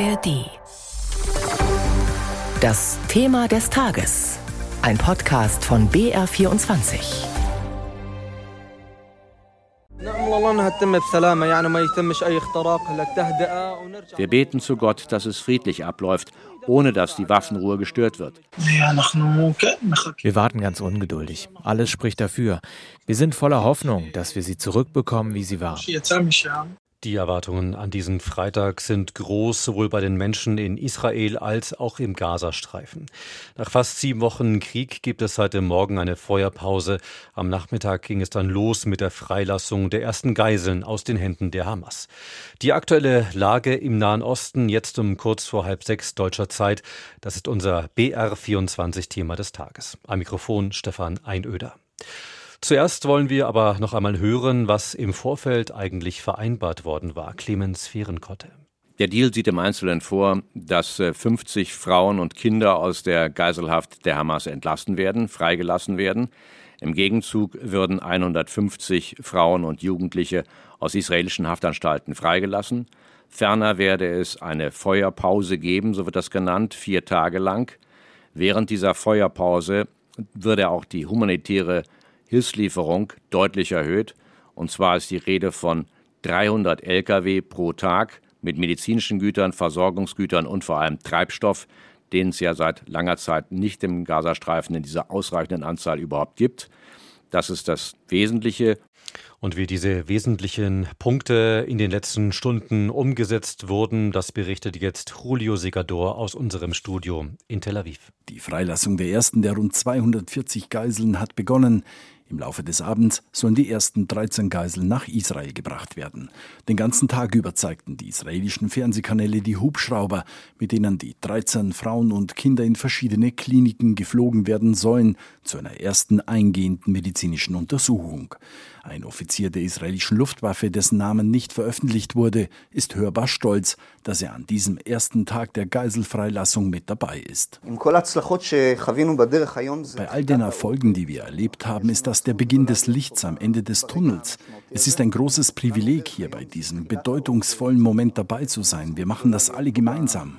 ARD. Das Thema des Tages. Ein Podcast von BR24. Wir beten zu Gott, dass es friedlich abläuft, ohne dass die Waffenruhe gestört wird. Wir warten ganz ungeduldig. Alles spricht dafür. Wir sind voller Hoffnung, dass wir sie zurückbekommen, wie sie war. Die Erwartungen an diesen Freitag sind groß, sowohl bei den Menschen in Israel als auch im Gazastreifen. Nach fast sieben Wochen Krieg gibt es dem Morgen eine Feuerpause. Am Nachmittag ging es dann los mit der Freilassung der ersten Geiseln aus den Händen der Hamas. Die aktuelle Lage im Nahen Osten jetzt um kurz vor halb sechs deutscher Zeit, das ist unser BR24-Thema des Tages. Am Mikrofon Stefan Einöder. Zuerst wollen wir aber noch einmal hören, was im Vorfeld eigentlich vereinbart worden war. Clemens Fehrenkotte. Der Deal sieht im Einzelnen vor, dass 50 äh, Frauen und Kinder aus der Geiselhaft der Hamas entlassen werden, freigelassen werden. Im Gegenzug würden 150 Frauen und Jugendliche aus israelischen Haftanstalten freigelassen. Ferner werde es eine Feuerpause geben, so wird das genannt, vier Tage lang. Während dieser Feuerpause würde auch die humanitäre Hilfslieferung deutlich erhöht. Und zwar ist die Rede von 300 Lkw pro Tag mit medizinischen Gütern, Versorgungsgütern und vor allem Treibstoff, den es ja seit langer Zeit nicht im Gazastreifen in dieser ausreichenden Anzahl überhaupt gibt. Das ist das Wesentliche. Und wie diese wesentlichen Punkte in den letzten Stunden umgesetzt wurden, das berichtet jetzt Julio Segador aus unserem Studio in Tel Aviv. Die Freilassung der ersten der rund 240 Geiseln hat begonnen. Im Laufe des Abends sollen die ersten 13 Geiseln nach Israel gebracht werden. Den ganzen Tag über zeigten die israelischen Fernsehkanäle die Hubschrauber, mit denen die 13 Frauen und Kinder in verschiedene Kliniken geflogen werden sollen, zu einer ersten eingehenden medizinischen Untersuchung. Ein Offizier der israelischen Luftwaffe, dessen Namen nicht veröffentlicht wurde, ist hörbar stolz, dass er an diesem ersten Tag der Geiselfreilassung mit dabei ist. Bei all den Erfolgen, die wir erlebt haben, ist das der Beginn des Lichts am Ende des Tunnels. Es ist ein großes Privileg, hier bei diesem bedeutungsvollen Moment dabei zu sein. Wir machen das alle gemeinsam.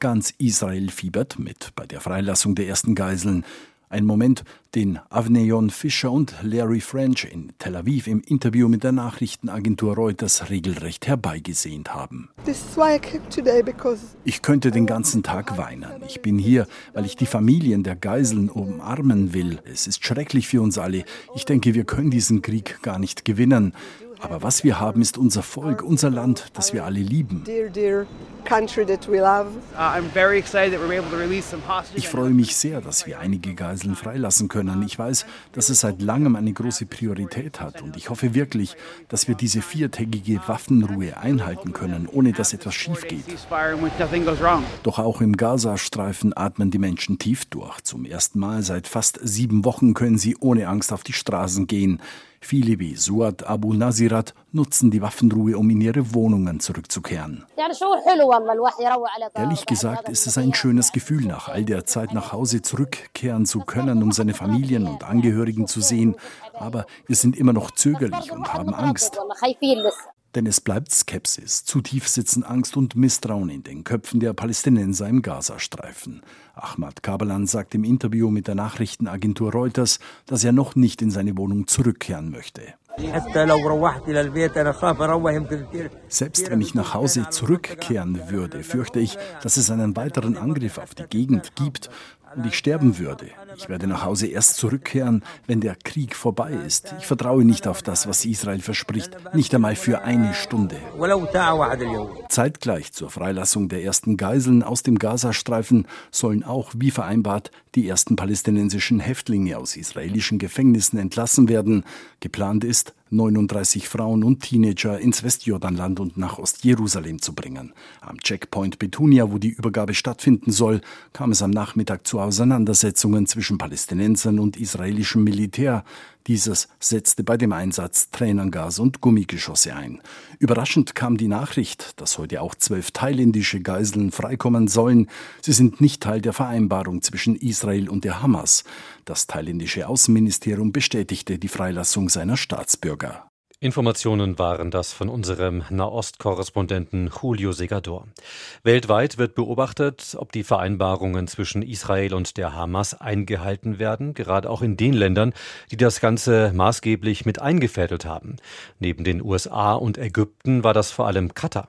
Ganz Israel fiebert mit bei der Freilassung der ersten Geiseln. Ein Moment, den Avneyon Fischer und Larry French in Tel Aviv im Interview mit der Nachrichtenagentur Reuters regelrecht herbeigesehnt haben. Ich könnte den ganzen Tag weinen. Ich bin hier, weil ich die Familien der Geiseln umarmen will. Es ist schrecklich für uns alle. Ich denke, wir können diesen Krieg gar nicht gewinnen. Aber was wir haben, ist unser Volk, unser Land, das wir alle lieben. Uh, ich freue mich sehr, dass wir einige Geiseln freilassen können. Ich weiß, dass es seit langem eine große Priorität hat und ich hoffe wirklich, dass wir diese viertägige Waffenruhe einhalten können, ohne dass etwas schief geht. Doch auch im Gazastreifen atmen die Menschen tief durch. Zum ersten Mal seit fast sieben Wochen können sie ohne Angst auf die Straßen gehen. Viele wie Suad Abu Nazirat nutzen die Waffenruhe, um in ihre Wohnungen zurückzukehren. Ehrlich gesagt ist es ein schönes Gefühl, nach all der Zeit nach Hause zurückkehren zu können, um seine Familien und Angehörigen zu sehen. Aber wir sind immer noch zögerlich und haben Angst. Denn es bleibt Skepsis. Zu tief sitzen Angst und Misstrauen in den Köpfen der Palästinenser im Gazastreifen. Ahmad Kabalan sagt im Interview mit der Nachrichtenagentur Reuters, dass er noch nicht in seine Wohnung zurückkehren möchte. Selbst wenn ich nach Hause zurückkehren würde, fürchte ich, dass es einen weiteren Angriff auf die Gegend gibt und ich sterben würde. Ich werde nach Hause erst zurückkehren, wenn der Krieg vorbei ist. Ich vertraue nicht auf das, was Israel verspricht, nicht einmal für eine Stunde. Zeitgleich zur Freilassung der ersten Geiseln aus dem Gazastreifen sollen auch, wie vereinbart, die ersten palästinensischen Häftlinge aus israelischen Gefängnissen entlassen werden. Geplant ist, 39 Frauen und Teenager ins Westjordanland und nach Ostjerusalem zu bringen. Am Checkpoint Betunia, wo die Übergabe stattfinden soll, kam es am Nachmittag zu Auseinandersetzungen zwischen Palästinensern und israelischem Militär. Dieses setzte bei dem Einsatz Tränengas und Gummigeschosse ein. Überraschend kam die Nachricht, dass heute auch zwölf thailändische Geiseln freikommen sollen. Sie sind nicht Teil der Vereinbarung zwischen Israel und der Hamas. Das thailändische Außenministerium bestätigte die Freilassung seiner Staatsbürger. Informationen waren das von unserem Nahost-Korrespondenten Julio Segador. Weltweit wird beobachtet, ob die Vereinbarungen zwischen Israel und der Hamas eingehalten werden, gerade auch in den Ländern, die das Ganze maßgeblich mit eingefädelt haben. Neben den USA und Ägypten war das vor allem Katar.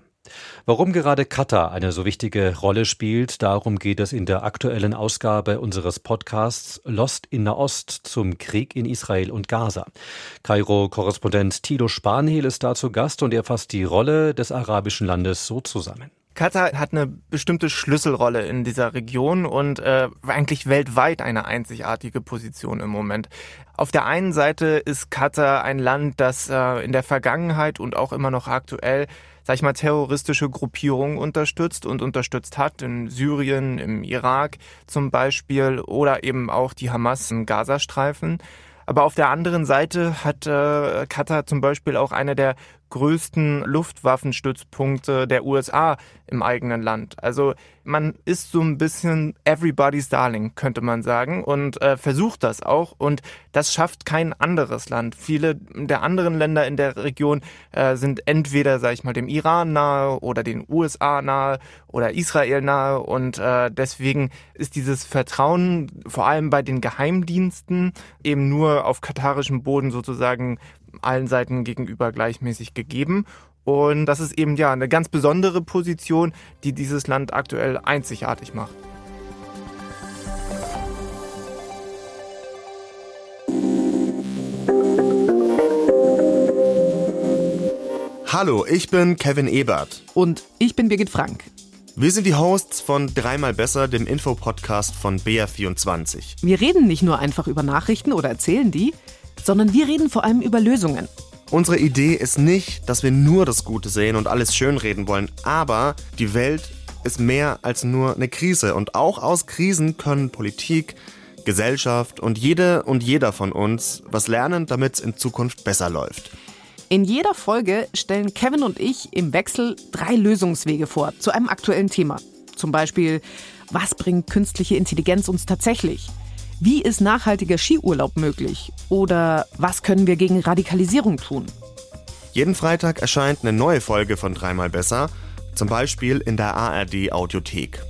Warum gerade Katar eine so wichtige Rolle spielt, darum geht es in der aktuellen Ausgabe unseres Podcasts Lost in Nahost zum Krieg in Israel und Gaza. Kairo-Korrespondent Tilo Spanhiel ist dazu Gast und er fasst die Rolle des arabischen Landes so zusammen. Katar hat eine bestimmte Schlüsselrolle in dieser Region und äh, eigentlich weltweit eine einzigartige Position im Moment. Auf der einen Seite ist Katar ein Land, das äh, in der Vergangenheit und auch immer noch aktuell sag ich mal, terroristische Gruppierungen unterstützt und unterstützt hat, in Syrien, im Irak zum Beispiel oder eben auch die Hamas im Gazastreifen. Aber auf der anderen Seite hat äh, Katar zum Beispiel auch eine der größten Luftwaffenstützpunkte der USA im eigenen Land. Also man ist so ein bisschen everybody's darling, könnte man sagen, und äh, versucht das auch. Und das schafft kein anderes Land. Viele der anderen Länder in der Region äh, sind entweder, sag ich mal, dem Iran nahe oder den USA nahe oder Israel nahe. Und äh, deswegen ist dieses Vertrauen vor allem bei den Geheimdiensten eben nur auf katarischem Boden sozusagen allen Seiten gegenüber gleichmäßig gegeben. Und das ist eben ja eine ganz besondere Position, die dieses Land aktuell einzigartig macht. Hallo, ich bin Kevin Ebert. Und ich bin Birgit Frank. Wir sind die Hosts von Dreimal Besser, dem Infopodcast von BR24. Wir reden nicht nur einfach über Nachrichten oder erzählen die, sondern wir reden vor allem über Lösungen. Unsere Idee ist nicht, dass wir nur das Gute sehen und alles schönreden wollen, aber die Welt ist mehr als nur eine Krise und auch aus Krisen können Politik, Gesellschaft und jede und jeder von uns was lernen, damit es in Zukunft besser läuft. In jeder Folge stellen Kevin und ich im Wechsel drei Lösungswege vor zu einem aktuellen Thema. Zum Beispiel, was bringt künstliche Intelligenz uns tatsächlich? Wie ist nachhaltiger Skiurlaub möglich? Oder was können wir gegen Radikalisierung tun? Jeden Freitag erscheint eine neue Folge von Dreimal Besser, zum Beispiel in der ARD Audiothek.